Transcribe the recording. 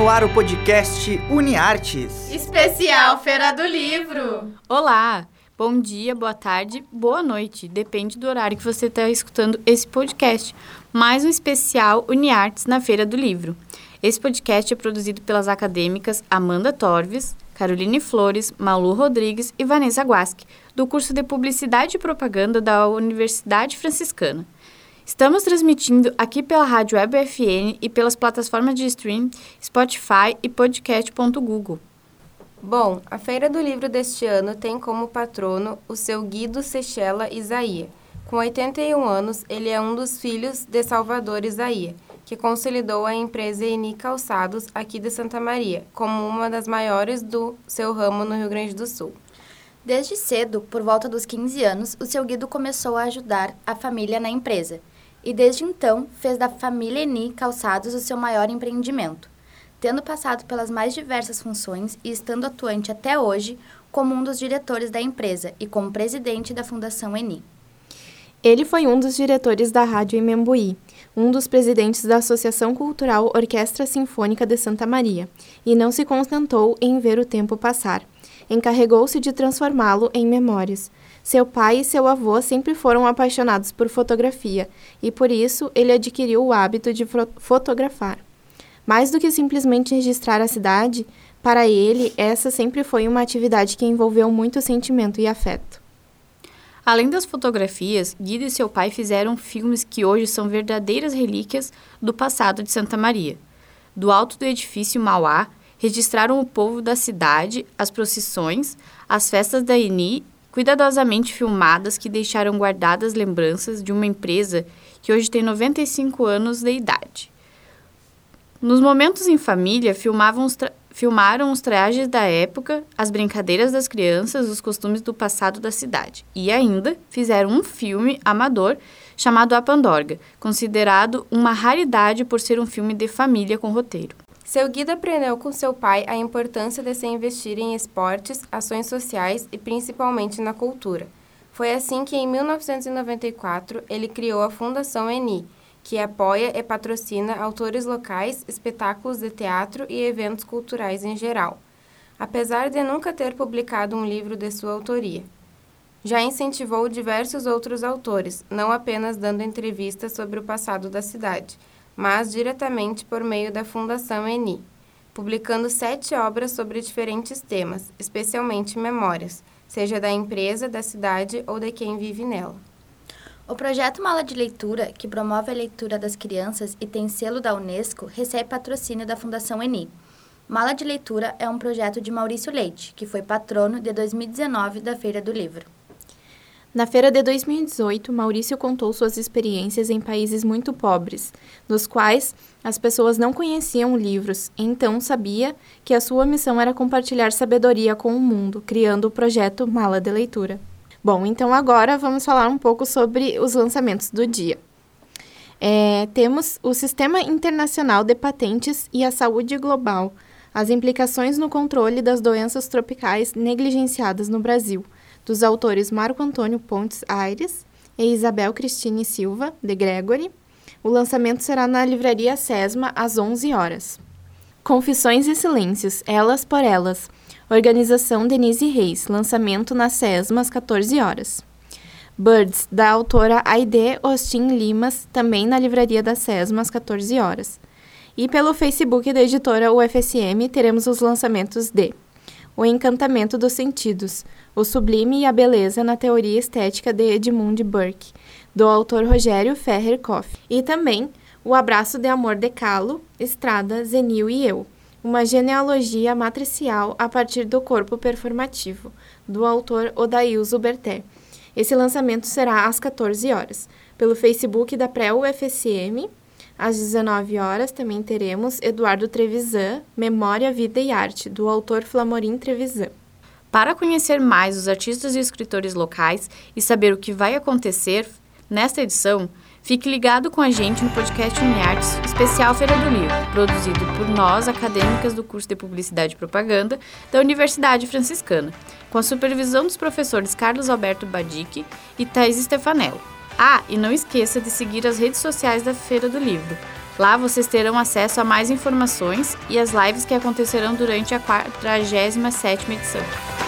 no ar o podcast UniArtes. Especial Feira do Livro. Olá, bom dia, boa tarde, boa noite. Depende do horário que você está escutando esse podcast. Mais um especial UniArtes na Feira do Livro. Esse podcast é produzido pelas acadêmicas Amanda Torves, Caroline Flores, Malu Rodrigues e Vanessa Guasque, do curso de Publicidade e Propaganda da Universidade Franciscana. Estamos transmitindo aqui pela Rádio Web FN e pelas plataformas de stream Spotify e podcast.google. Bom, a Feira do Livro deste ano tem como patrono o seu Guido Sechela Isaia. Com 81 anos, ele é um dos filhos de Salvador Isaia, que consolidou a empresa Eni Calçados aqui de Santa Maria, como uma das maiores do seu ramo no Rio Grande do Sul. Desde cedo, por volta dos 15 anos, o seu Guido começou a ajudar a família na empresa e desde então fez da família Eni Calçados o seu maior empreendimento, tendo passado pelas mais diversas funções e estando atuante até hoje como um dos diretores da empresa e como presidente da Fundação Eni. Ele foi um dos diretores da Rádio Imembuí, um dos presidentes da Associação Cultural Orquestra Sinfônica de Santa Maria, e não se contentou em ver o tempo passar. Encarregou-se de transformá-lo em memórias, seu pai e seu avô sempre foram apaixonados por fotografia e por isso ele adquiriu o hábito de fotografar. Mais do que simplesmente registrar a cidade, para ele essa sempre foi uma atividade que envolveu muito sentimento e afeto. Além das fotografias, Guido e seu pai fizeram filmes que hoje são verdadeiras relíquias do passado de Santa Maria. Do alto do edifício Mauá, registraram o povo da cidade, as procissões, as festas da Eni cuidadosamente filmadas que deixaram guardadas lembranças de uma empresa que hoje tem 95 anos de idade. Nos momentos em família, filmavam os filmaram os trajes da época, as brincadeiras das crianças, os costumes do passado da cidade. E ainda fizeram um filme amador chamado A Pandorga, considerado uma raridade por ser um filme de família com roteiro. Seu guia aprendeu com seu pai a importância de se investir em esportes, ações sociais e principalmente na cultura. Foi assim que, em 1994, ele criou a Fundação Eni, que apoia e patrocina autores locais, espetáculos de teatro e eventos culturais em geral, apesar de nunca ter publicado um livro de sua autoria. Já incentivou diversos outros autores, não apenas dando entrevistas sobre o passado da cidade mas diretamente por meio da Fundação Eni, publicando sete obras sobre diferentes temas, especialmente memórias, seja da empresa, da cidade ou de quem vive nela. O projeto Mala de Leitura, que promove a leitura das crianças e tem selo da Unesco, recebe patrocínio da Fundação Eni. Mala de Leitura é um projeto de Maurício Leite, que foi patrono de 2019 da Feira do Livro. Na feira de 2018, Maurício contou suas experiências em países muito pobres, nos quais as pessoas não conheciam livros, então sabia que a sua missão era compartilhar sabedoria com o mundo, criando o projeto Mala de Leitura. Bom, então agora vamos falar um pouco sobre os lançamentos do dia. É, temos o Sistema Internacional de Patentes e a Saúde Global, as implicações no controle das doenças tropicais negligenciadas no Brasil – dos autores Marco Antônio Pontes Aires e Isabel Cristine Silva, de Gregory. O lançamento será na Livraria Sesma, às 11 horas. Confissões e Silêncios, Elas por Elas. Organização Denise Reis, lançamento na Sesma, às 14 horas. Birds, da autora Aide Austin Limas, também na Livraria da Sesma, às 14 horas. E pelo Facebook da editora UFSM teremos os lançamentos de O Encantamento dos Sentidos, o Sublime e a Beleza na Teoria Estética de Edmund Burke, do autor Rogério Ferrer Koff. E também O Abraço de Amor de Calo, Estrada, Zenil e Eu, uma genealogia matricial a partir do corpo performativo, do autor Odailzo Berté. Esse lançamento será às 14 horas. Pelo Facebook da Pré-UFSM, às 19 horas, também teremos Eduardo Trevisan, Memória, Vida e Arte, do autor Flamorim Trevisan. Para conhecer mais os artistas e escritores locais e saber o que vai acontecer nesta edição, fique ligado com a gente no podcast Uniartes Especial Feira do Livro, produzido por nós, acadêmicas do curso de Publicidade e Propaganda da Universidade Franciscana, com a supervisão dos professores Carlos Alberto Badic e Thais Stefanello. Ah, e não esqueça de seguir as redes sociais da Feira do Livro, Lá vocês terão acesso a mais informações e as lives que acontecerão durante a 47ª edição.